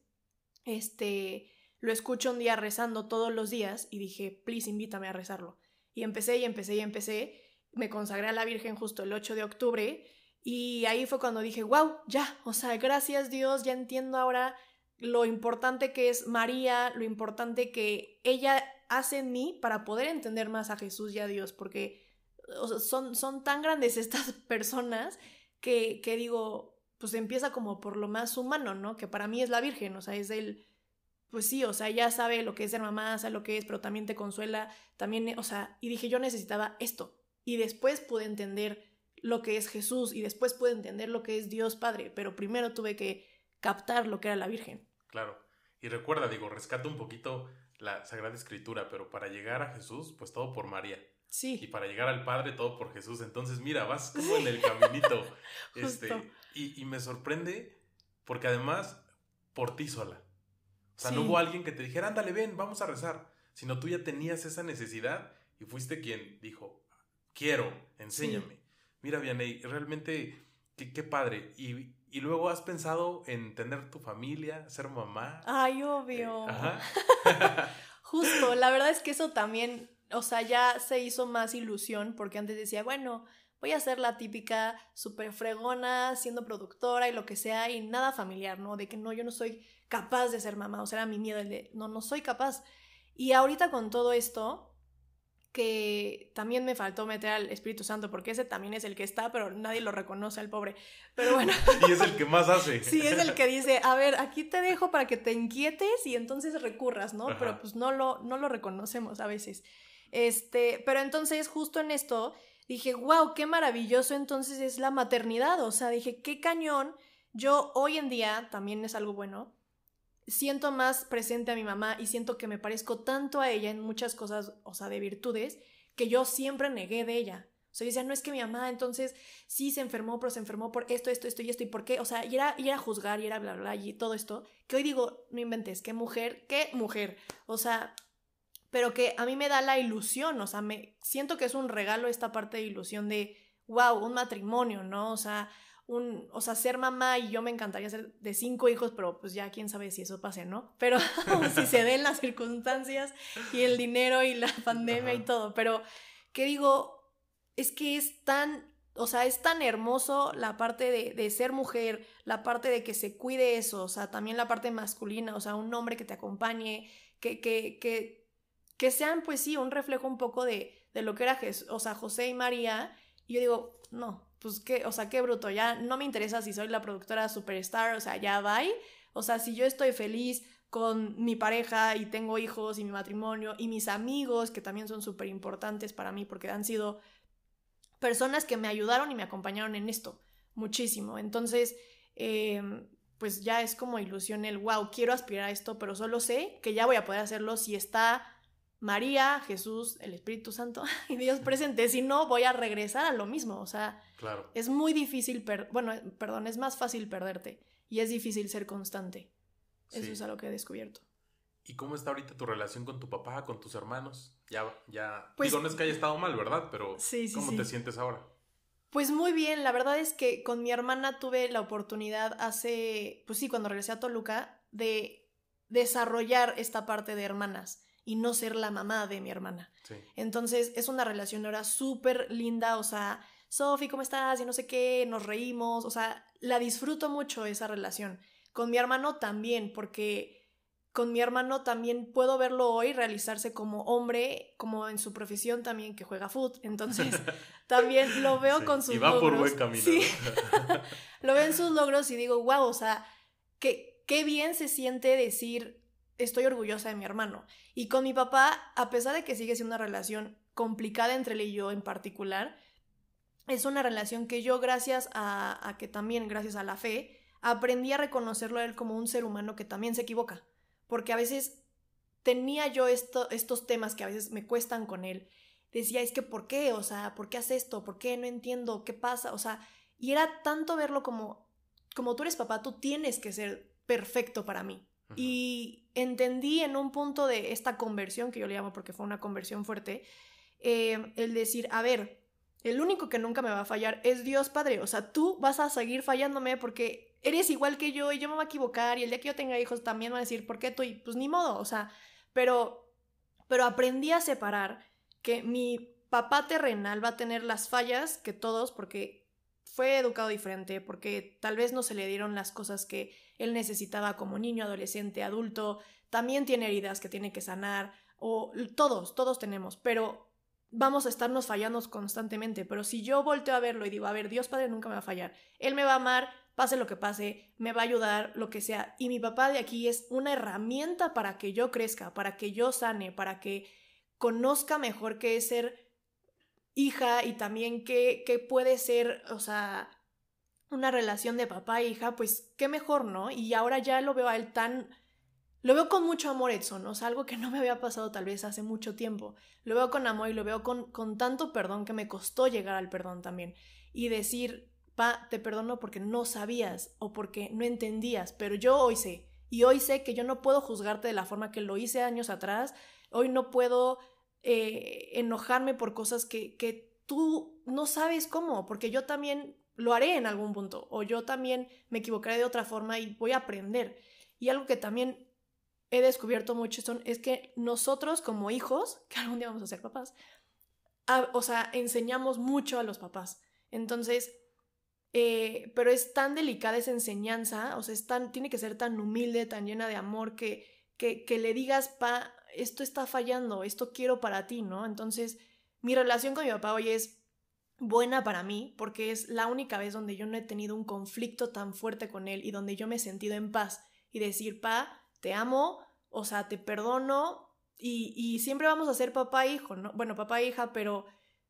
este, lo escucho un día rezando todos los días y dije, please, invítame a rezarlo. Y empecé y empecé y empecé. Me consagré a la Virgen justo el 8 de octubre y ahí fue cuando dije, wow, ya, o sea, gracias Dios, ya entiendo ahora lo importante que es María, lo importante que ella hace en mí para poder entender más a Jesús y a Dios, porque son, son tan grandes estas [laughs] personas que, que digo, pues empieza como por lo más humano, ¿no? Que para mí es la Virgen, o sea, es el, pues sí, o sea, ya sabe lo que es ser mamá, sabe lo que es, pero también te consuela, también, o sea, y dije, yo necesitaba esto. Y después pude entender lo que es Jesús y después pude entender lo que es Dios Padre, pero primero tuve que captar lo que era la Virgen. Claro. Y recuerda, digo, rescata un poquito la Sagrada Escritura, pero para llegar a Jesús, pues todo por María. Sí. Y para llegar al Padre, todo por Jesús. Entonces, mira, vas como en el caminito. [laughs] este, y, y, me sorprende porque además, por ti sola. O sea, no hubo alguien que te dijera, ándale, ven, vamos a rezar. Sino tú ya tenías esa necesidad y fuiste quien dijo, quiero, enséñame mira, Vianey, realmente, qué, padre. Y, luego has pensado en tener tu familia, ser mamá. Ay, obvio. [laughs] Justo, la verdad es que eso también, o sea, ya se hizo más ilusión porque antes decía, bueno, voy a ser la típica super fregona, siendo productora y lo que sea, y nada familiar, ¿no? De que no, yo no soy capaz de ser mamá, o sea, era mi miedo el de, no, no soy capaz. Y ahorita con todo esto, que también me faltó meter al Espíritu Santo, porque ese también es el que está, pero nadie lo reconoce al pobre. Pero bueno. [laughs] y es el que más hace. sí, es el que dice, a ver, aquí te dejo para que te inquietes y entonces recurras, ¿no? Pero pues no lo, no lo reconocemos a veces. Este, pero entonces justo en esto dije, wow, qué maravilloso entonces es la maternidad. O sea, dije, qué cañón. Yo hoy en día, también es algo bueno, siento más presente a mi mamá y siento que me parezco tanto a ella en muchas cosas, o sea, de virtudes, que yo siempre negué de ella. O sea, yo decía, no es que mi mamá entonces sí se enfermó, pero se enfermó por esto, esto, esto y esto, y por qué. O sea, y era, y era juzgar, y era bla, bla, y todo esto. Que hoy digo, no inventes, qué mujer, qué mujer. O sea, pero que a mí me da la ilusión, o sea, me siento que es un regalo esta parte de ilusión de, wow, un matrimonio, ¿no? O sea, un, o sea, ser mamá y yo me encantaría ser de cinco hijos, pero pues ya quién sabe si eso pase, ¿no? Pero [laughs] si se den las circunstancias y el dinero y la pandemia y todo, pero que digo, es que es tan, o sea, es tan hermoso la parte de, de ser mujer, la parte de que se cuide eso, o sea, también la parte masculina, o sea, un hombre que te acompañe, que, que, que, que sean, pues sí, un reflejo un poco de, de lo que era, o sea, José y María, y yo digo, no, pues qué, o sea, qué bruto, ya no me interesa si soy la productora superstar, o sea, ya va. O sea, si yo estoy feliz con mi pareja y tengo hijos y mi matrimonio y mis amigos, que también son súper importantes para mí porque han sido personas que me ayudaron y me acompañaron en esto muchísimo. Entonces, em, pues ya es como ilusión el, wow, quiero aspirar a esto, pero solo sé que ya voy a poder hacerlo si está María, Jesús, el Espíritu Santo [laughs] y Dios presente, si no voy a regresar a lo mismo, o sea, claro. es muy difícil, bueno, perdón, es más fácil perderte y es difícil ser constante. Eso es algo que he descubierto. ¿Y cómo está ahorita tu relación con tu papá, con tus hermanos? Ya, ya, pues, digo, no es que haya estado mal, ¿verdad? Pero ¿cómo te sientes ahora? Pues muy bien, la verdad es que con mi hermana tuve la oportunidad hace, pues sí, cuando regresé a Toluca, de desarrollar esta parte de hermanas y no ser la mamá de mi hermana. Entonces es una relación ahora súper linda, o sea, Sofi, ¿cómo estás? Y no sé qué, nos reímos, o sea, la disfruto mucho esa relación. Con mi hermano también, porque con mi hermano también puedo verlo hoy realizarse como hombre, como en su profesión también que juega fútbol. Entonces, [laughs] también lo veo con sus y va por buen camino. Sí. [laughs] lo veo en sus logros y digo, wow, o sea, que, qué bien se siente decir, estoy orgullosa de mi hermano. Y con mi papá, a pesar de que sigue siendo una relación complicada entre él y yo en particular, es una relación que yo gracias a, que también, gracias a la fe, aprendí a reconocerlo a él como un ser humano que también se equivoca. Porque a veces tenía yo esto, estos temas que a veces me cuestan con él. Decía, es que ¿por qué? O sea, ¿por qué hace esto? ¿Por qué? No entiendo, ¿qué pasa? O sea, y era tanto verlo como, como tú eres papá, tú tienes que ser perfecto para mí. Y entendí en un punto de esta conversión, que yo le llamo porque fue una conversión fuerte, eh, el decir, a ver, el único que nunca me va a fallar es Dios Padre. O sea, tú vas a seguir fallándome porque eres igual que yo y yo me voy a equivocar y el día que yo tenga hijos también van a decir, ¿por qué tú? Y pues ni modo, o sea, pero, pero aprendí a separar que mi papá terrenal va a tener las fallas que todos, porque fue educado diferente, porque tal vez no se le dieron las cosas que él necesitaba como niño, adolescente, adulto, también tiene heridas que tiene que sanar, o todos, todos tenemos, pero vamos a estarnos fallando constantemente, pero si yo volteo a verlo y digo, a ver, Dios Padre nunca me va a fallar, Él me va a amar, pase lo que pase, me va a ayudar, lo que sea. Y mi papá de aquí es una herramienta para que yo crezca, para que yo sane, para que conozca mejor qué es ser hija y también qué, qué puede ser, o sea, una relación de papá e hija, pues qué mejor, ¿no? Y ahora ya lo veo a él tan... Lo veo con mucho amor, Edson, o sea, algo que no me había pasado tal vez hace mucho tiempo. Lo veo con amor y lo veo con, con tanto perdón que me costó llegar al perdón también. Y decir, pa, te perdono porque no sabías o porque no entendías, pero yo hoy sé. Y hoy sé que yo no puedo juzgarte de la forma que lo hice años atrás. Hoy no puedo eh, enojarme por cosas que, que tú no sabes cómo, porque yo también lo haré en algún punto, o yo también me equivocaré de otra forma y voy a aprender. Y algo que también he descubierto mucho son, es que nosotros como hijos, [laughs] que algún día vamos a ser papás, o sea, enseñamos mucho a los papás. Entonces, eh, pero es tan delicada esa enseñanza, o sea, es tan, tiene que ser tan humilde, tan llena de amor, que, que, que le digas, pa, esto está fallando, esto quiero para ti, ¿no? Entonces, mi relación con mi papá hoy es buena para mí porque es la única vez donde yo no he tenido un conflicto tan fuerte con él y donde yo me he sentido en paz y decir, pa, te amo, o sea, te perdono y, y siempre vamos a ser papá e hijo, ¿no? Bueno, papá e hija, pero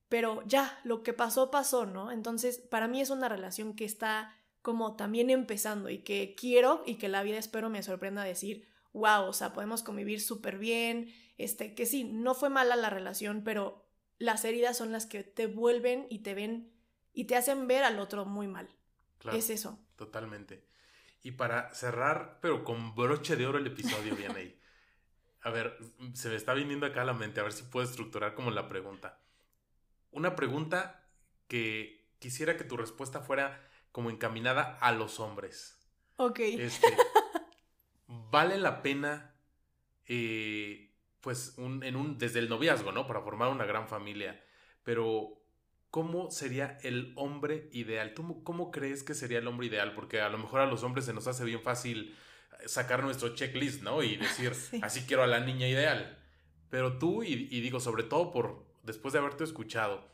pero ya, lo que pasó, pasó, ¿no? Entonces, para mí es una relación que está como también empezando y que quiero y que la vida espero me sorprenda decir, wow, o sea, podemos convivir súper bien, este, que sí, no fue mala la relación, pero las heridas son las que te vuelven y te ven y te hacen ver al otro muy mal. es eso. Totalmente. Y para cerrar, pero con broche de oro el episodio, [laughs] bien ahí. A ver, se me está viniendo acá a la mente, a ver si puedo estructurar como la pregunta una pregunta que quisiera que tu respuesta fuera como encaminada a los hombres. Ok. Este, [laughs] ¿Vale la pena, eh, pues, en un, desde el noviazgo, ¿no? Para formar una gran familia. Pero, ¿cómo sería el hombre ideal? ¿Tú cómo crees que sería el hombre ideal? Porque a lo mejor a los hombres se nos hace bien fácil sacar nuestro checklist, ¿no? Y decir, [laughs] así quiero a la niña ideal. Pero tú, y digo, sobre todo por después de haberte escuchado,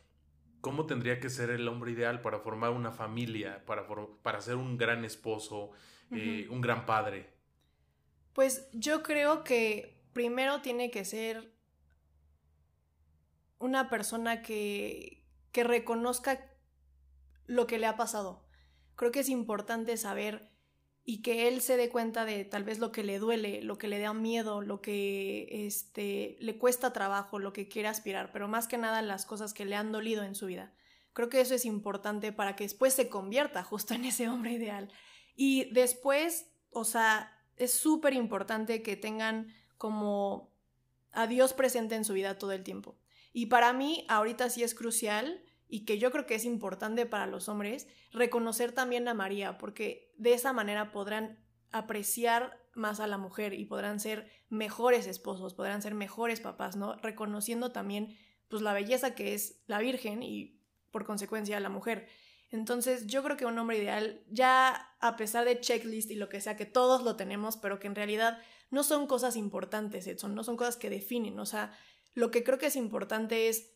¿cómo tendría que ser el hombre ideal para formar una familia, para, para ser un gran esposo, eh, un gran padre? Pues yo creo que primero tiene que ser una persona que, que reconozca lo que le ha pasado. Creo que es importante saber y que él se dé cuenta de tal vez lo que le duele, lo que le da miedo, lo que este, le cuesta trabajo, lo que quiere aspirar, pero más que nada las cosas que le han dolido en su vida. Creo que eso es importante para que después se convierta justo en ese hombre ideal. Y después, o sea, es súper importante que tengan como a Dios presente en su vida todo el tiempo. Y para mí, ahorita sí es crucial y que yo creo que es importante para los hombres reconocer también a María, porque de esa manera podrán apreciar más a la mujer y podrán ser mejores esposos, podrán ser mejores papás, ¿no? Reconociendo también pues la belleza que es la Virgen y por consecuencia la mujer. Entonces yo creo que un hombre ideal, ya a pesar de checklist y lo que sea, que todos lo tenemos, pero que en realidad no son cosas importantes, Edson, no son cosas que definen, o sea, lo que creo que es importante es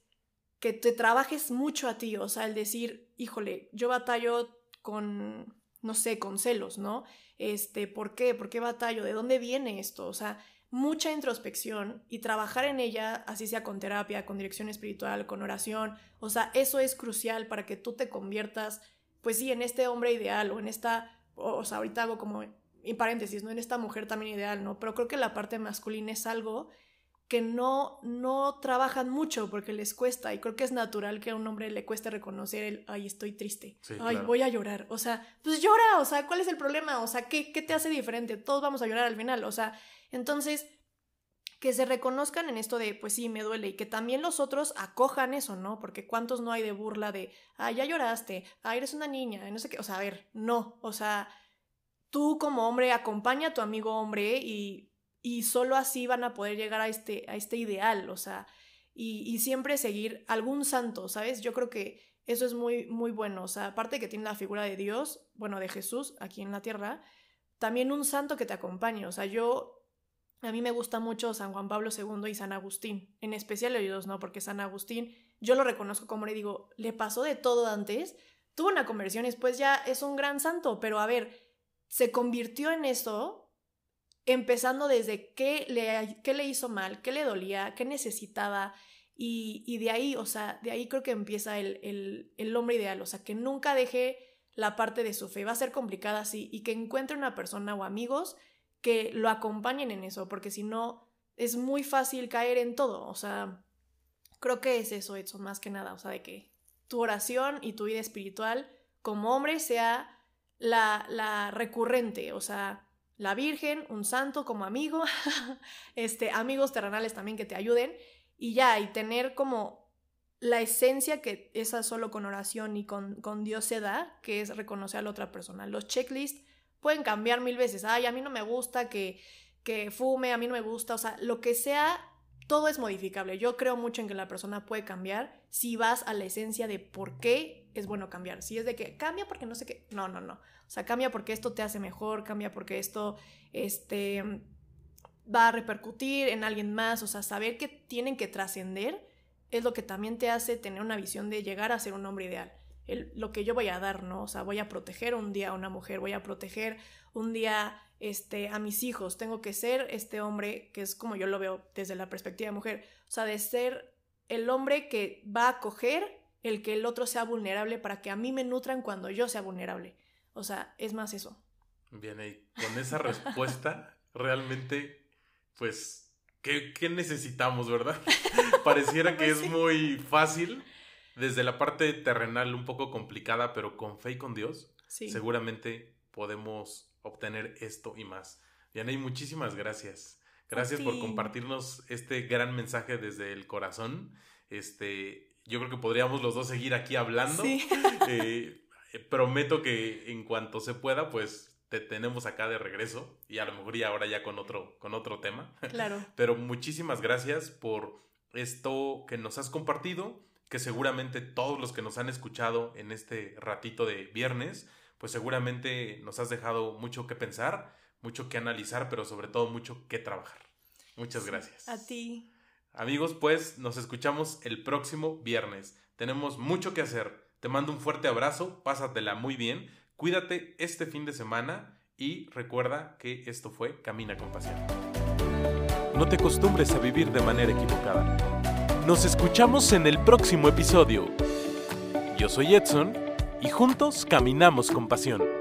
que te trabajes mucho a ti, o sea, el decir, híjole, yo batallo con, no sé, con celos, ¿no? Este, ¿por qué? ¿Por qué batallo? ¿De dónde viene esto? O sea, mucha introspección y trabajar en ella, así sea con terapia, con dirección espiritual, con oración, o sea, eso es crucial para que tú te conviertas, pues sí, en este hombre ideal o en esta, o, sea, ahorita hago como en paréntesis, ¿no? En esta mujer también ideal, ¿no? Pero creo que la parte masculina es algo que no, no trabajan mucho porque les cuesta y creo que es natural que a un hombre le cueste reconocer el, ay, estoy triste, ay, voy a llorar, o sea, pues llora, o sea, ¿cuál es el problema? O sea, ¿qué, ¿qué te hace diferente? Todos vamos a llorar al final, o sea, entonces, que se reconozcan en esto de, pues sí, me duele y que también los otros acojan eso, ¿no? Porque cuántos no hay de burla de, ay, ya lloraste, ay, eres una niña, no sé qué, o sea, a ver, no, o sea, tú como hombre acompaña a tu amigo hombre y, y solo así van a poder llegar a este, a este ideal, o sea, y, y, siempre seguir algún santo, ¿sabes? Yo creo que eso es muy, muy bueno, o sea, aparte que tiene la figura de Dios, bueno, de Jesús aquí en la tierra, también un santo que te acompañe, o sea, yo, a mí me gusta mucho San Juan Pablo II y San Agustín, en especial ellos, ¿no? Porque San Agustín, yo lo reconozco como le digo, le pasó de todo antes, tuvo una conversión después ya es un gran santo, pero a ver, se convirtió en eso empezando desde qué le, qué le hizo mal, qué le dolía, qué necesitaba. Y, y, de ahí, o sea, de ahí creo que empieza el, el, el, hombre ideal, o sea, que nunca deje la parte de su fe. Va a ser complicada, sí, y que encuentre una persona o amigos que lo acompañen en eso, porque si no, es muy fácil caer en todo. O sea, creo que es eso, Edson, más que nada, o sea, de que tu oración y tu vida espiritual como hombre sea la, la recurrente, o sea, la Virgen, un santo como amigo, [laughs] este, amigos terrenales también que te ayuden y ya, y tener como la esencia que esa solo con oración y con, con Dios se da, que es reconocer a la otra persona. Los checklists pueden cambiar mil veces. Ay, a mí no me gusta que, que fume, a mí no me gusta, o sea, lo que sea, todo es modificable. Yo creo mucho en que la persona puede cambiar si vas a la esencia de por qué es bueno cambiar. Si es de que cambia porque no sé qué. No, no, no. O sea, cambia porque esto te hace mejor, cambia porque esto este, va a repercutir en alguien más. O sea, saber que tienen que trascender es lo que también te hace tener una visión de llegar a ser un hombre ideal. El, lo que yo voy a dar, ¿no? O sea, voy a proteger un día a una mujer, voy a proteger un día este, a mis hijos, tengo que ser este hombre, que es como yo lo veo desde la perspectiva de mujer, o sea, de ser el hombre que va a acoger el que el otro sea vulnerable para que a mí me nutran cuando yo sea vulnerable. O sea, es más eso. Bien, y con esa respuesta, [laughs] realmente, pues, ¿qué, ¿qué, necesitamos, verdad? [laughs] Pareciera [laughs] que es muy fácil, desde la parte terrenal un poco complicada, pero con fe y con Dios, sí. seguramente podemos obtener esto y más. Vianey, muchísimas gracias. Gracias por compartirnos este gran mensaje desde el corazón. Este, yo creo que podríamos los dos seguir aquí hablando. Sí. [laughs] Eh, prometo que en cuanto se pueda, pues te tenemos acá de regreso y a lo mejor ya ahora ya con otro, con otro tema. Claro. [laughs] Pero muchísimas gracias por esto que nos has compartido, que seguramente todos los que nos han escuchado en este ratito de viernes, pues seguramente nos has dejado mucho que pensar, mucho que analizar, pero sobre todo mucho que trabajar. Muchas gracias. A ti. Amigos, pues nos escuchamos el próximo viernes. Tenemos mucho que hacer. Te mando un fuerte abrazo, pásatela muy bien, cuídate este fin de semana y recuerda que esto fue Camina con Pasión. No te acostumbres a vivir de manera equivocada. Nos escuchamos en el próximo episodio. Yo soy Edson y juntos caminamos con pasión.